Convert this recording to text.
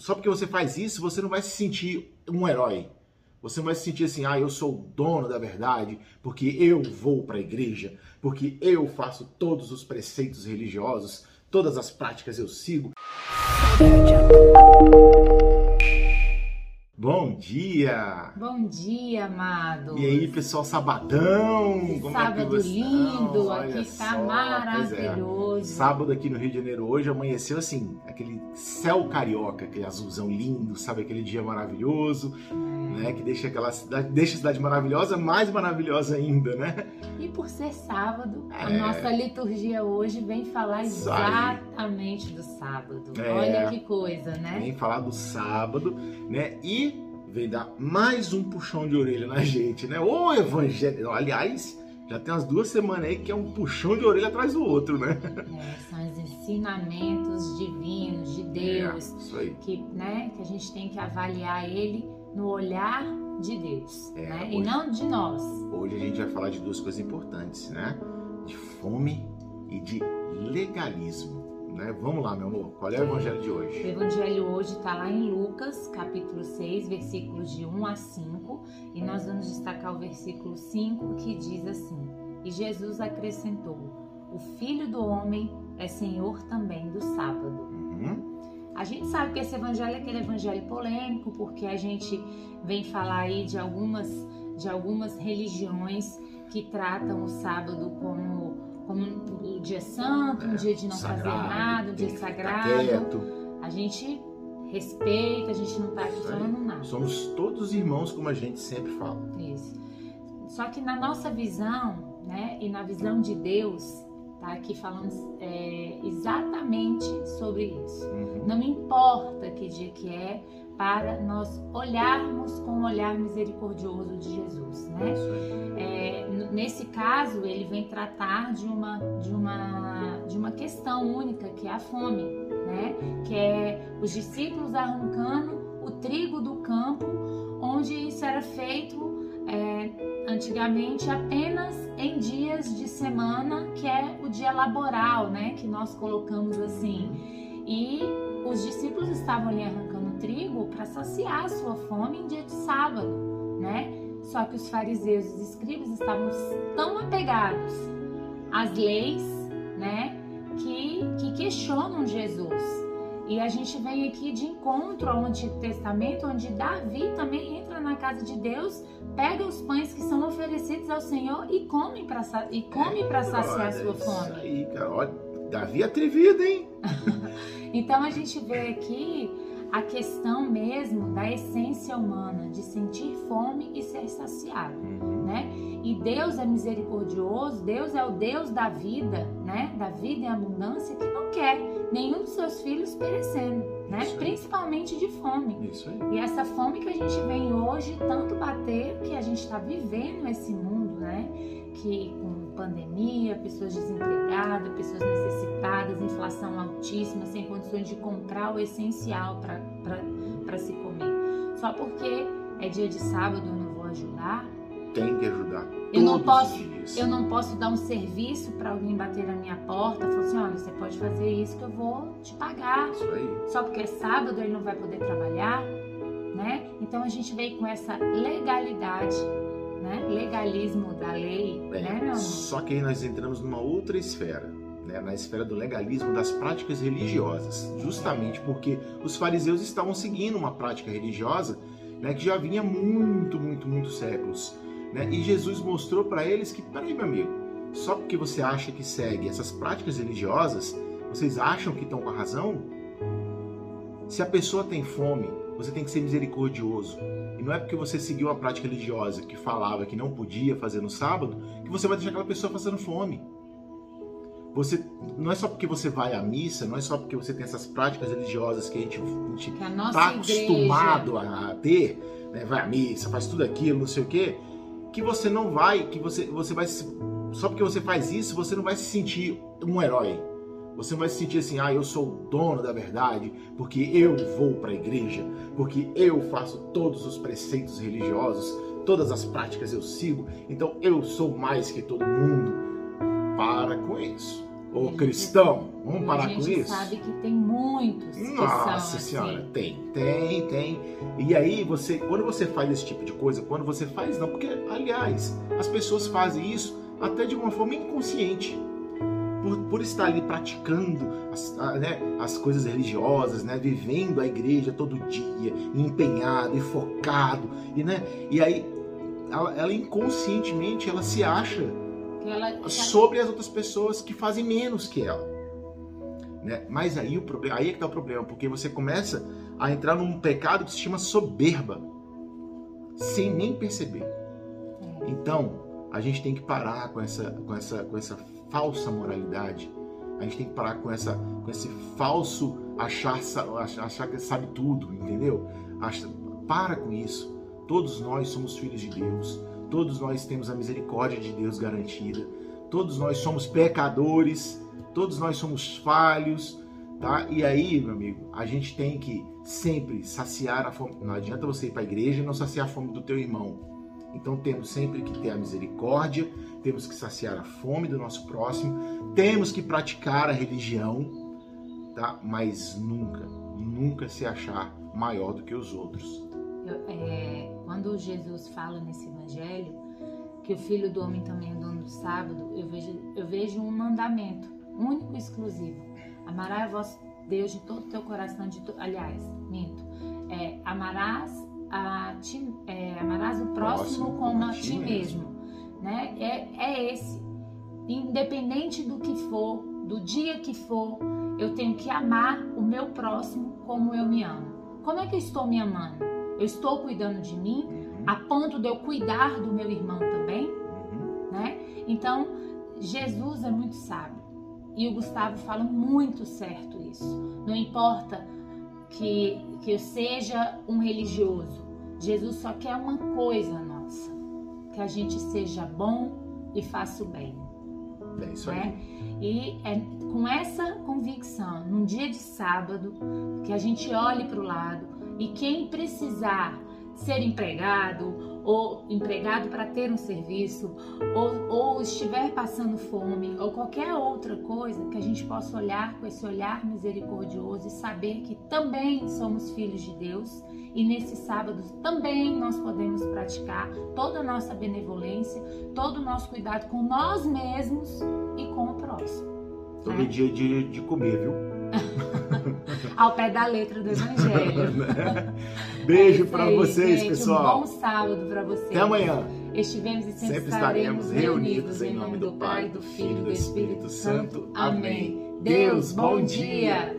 só porque você faz isso, você não vai se sentir um herói. Você não vai se sentir assim, ah, eu sou o dono da verdade, porque eu vou para a igreja, porque eu faço todos os preceitos religiosos, todas as práticas eu sigo. Dia! Bom dia, amado! E aí, pessoal, sabadão! Como sábado é que lindo, Olha aqui tá é. maravilhoso. É. Sábado aqui no Rio de Janeiro hoje amanheceu assim, aquele céu carioca, aquele azulzão lindo, sabe? Aquele dia maravilhoso, é. né? Que deixa aquela cidade, deixa a cidade maravilhosa, mais maravilhosa ainda, né? E por ser sábado, é. a nossa liturgia hoje vem falar exatamente do sábado. É. Olha que coisa, né? Vem falar do sábado, né? E vem dar mais um puxão de orelha na gente, né? O evangelho, aliás, já tem umas duas semanas aí que é um puxão de orelha atrás do outro, né? É, são os ensinamentos divinos de Deus, é, que, né, que a gente tem que avaliar ele no olhar de Deus, é, né? Hoje, e não de nós. Hoje a gente vai falar de duas coisas importantes, né? De fome e de legalismo. Né? Vamos lá, meu amor. Qual é o evangelho de hoje? O evangelho hoje está lá em Lucas, capítulo 6, versículos de 1 a 5, e nós vamos destacar o versículo 5 que diz assim: E Jesus acrescentou: O filho do homem é senhor também do sábado. Uhum. A gente sabe que esse evangelho é aquele evangelho polêmico, porque a gente vem falar aí de algumas, de algumas religiões que tratam o sábado como como um dia santo, um é, dia de não sagrado, fazer nada, um dia sagrado. A gente respeita, a gente não está aqui falando nada. Somos todos irmãos, como a gente sempre fala. Isso. Só que na nossa visão, né, e na visão de Deus, tá aqui falando é, exatamente sobre isso. Uhum. Não importa que dia que é, para nós olharmos com o olhar misericordioso de Jesus, né? É, nesse caso, ele vem tratar de uma, de uma, de uma questão única que é a fome, né? Que é os discípulos arrancando o trigo do campo, onde isso era feito é, antigamente apenas em dias de semana, que é o dia laboral, né? Que nós colocamos assim. E os discípulos estavam ali arrancando trigo para saciar a sua fome em dia de sábado, né? Só que os fariseus os escribas estavam tão apegados às leis, né, questionam Jesus. E a gente vem aqui de encontro ao Antigo Testamento, onde Davi também entra na casa de Deus, pega os pães que são oferecidos ao Senhor e come para e come para saciar a sua fome. Isso aí, cara. Olha, Davi é atrevido, hein? então a gente vê aqui a questão mesmo da essência humana, de sentir fome e ser saciado, uhum. né? E Deus é misericordioso, Deus é o Deus da vida, né? Da vida em abundância que não quer nenhum dos seus filhos perecendo, né? Principalmente de fome. E essa fome que a gente vem hoje tanto bater que a gente está vivendo esse mundo, né? Que com pandemia, pessoas desempregadas, pessoas necessitadas, inflação altíssima, sem condições de comprar o essencial para se comer. Só porque é dia de sábado eu não vou ajudar. Tem que ajudar. Eu não posso, eu não posso dar um serviço para alguém bater na minha porta, falar assim, olha, você pode fazer isso que eu vou te pagar. Isso aí. Só porque é sábado ele não vai poder trabalhar, né? Então a gente veio com essa legalidade né? legalismo da lei, é, né, meu amor? Só que aí nós entramos numa outra esfera, né? na esfera do legalismo das práticas religiosas, justamente porque os fariseus estavam seguindo uma prática religiosa né, que já vinha muito, muito, muito séculos. Né? E Jesus mostrou para eles que, peraí, meu amigo, só porque você acha que segue essas práticas religiosas, vocês acham que estão com a razão? Se a pessoa tem fome, você tem que ser misericordioso. E não é porque você seguiu uma prática religiosa que falava que não podia fazer no sábado, que você vai deixar aquela pessoa passando fome. Você não é só porque você vai à missa, não é só porque você tem essas práticas religiosas que a gente está acostumado a ter, né? vai à missa, faz tudo aquilo, não sei o quê, que você não vai, que você, você vai só porque você faz isso, você não vai se sentir um herói. Você vai se sentir assim, ah, eu sou o dono da verdade, porque eu vou para a igreja, porque eu faço todos os preceitos religiosos, todas as práticas eu sigo, então eu sou mais que todo mundo. Para com isso. Ô cristão, vamos parar com isso? A gente sabe que tem muitos que Nossa são senhora, assim. tem, tem, tem. E aí você, quando você faz esse tipo de coisa, quando você faz não, porque aliás, as pessoas fazem isso até de uma forma inconsciente. Por, por estar ali praticando as, a, né, as coisas religiosas, né, vivendo a igreja todo dia, empenhado e focado, e, né, e aí ela, ela inconscientemente ela se acha ela, sobre as outras pessoas que fazem menos que ela. Né? Mas aí o problema, aí é que tá o problema, porque você começa a entrar num pecado que se chama soberba, sem nem perceber. Então, a gente tem que parar com essa, com essa, com essa falsa moralidade. A gente tem que parar com essa, com esse falso achar, achar que sabe tudo, entendeu? Acha, para com isso. Todos nós somos filhos de Deus. Todos nós temos a misericórdia de Deus garantida. Todos nós somos pecadores. Todos nós somos falhos, tá? E aí, meu amigo, a gente tem que sempre saciar a fome. Não adianta você ir para a igreja e não saciar a fome do teu irmão. Então temos sempre que ter a misericórdia, temos que saciar a fome do nosso próximo, temos que praticar a religião, tá? Mas nunca, nunca se achar maior do que os outros. É, quando Jesus fala nesse evangelho que o Filho do Homem também é dono do sábado, eu vejo, eu vejo um mandamento único e exclusivo: amarás a vosso Deus de todo o teu coração, de to... aliás, minto, é, amarás a ti, é, amarás o próximo, próximo como a ti mesmo. mesmo. Né? É, é esse. Independente do que for, do dia que for, eu tenho que amar o meu próximo como eu me amo. Como é que eu estou me amando? Eu estou cuidando de mim uhum. a ponto de eu cuidar do meu irmão também? Uhum. Né? Então, Jesus é muito sábio. E o Gustavo fala muito certo isso. Não importa que, que eu seja um religioso. Jesus só quer uma coisa nossa: que a gente seja bom e faça o bem. É isso né? E é com essa convicção, num dia de sábado, que a gente olhe para o lado e quem precisar ser empregado ou empregado para ter um serviço, ou, ou estiver passando fome, ou qualquer outra coisa, que a gente possa olhar com esse olhar misericordioso e saber que também somos filhos de Deus e nesse sábado também nós podemos praticar toda a nossa benevolência, todo o nosso cuidado com nós mesmos e com o próximo. Todo né? dia de, de comer, viu? Ao pé da letra do Evangelho. Beijo é para vocês, gente, pessoal. Um bom sábado para vocês. Até amanhã. Estivemos e sempre, sempre estaremos reunidos em nome do Pai, do Filho e do Espírito Santo. Amém. Deus, bom dia.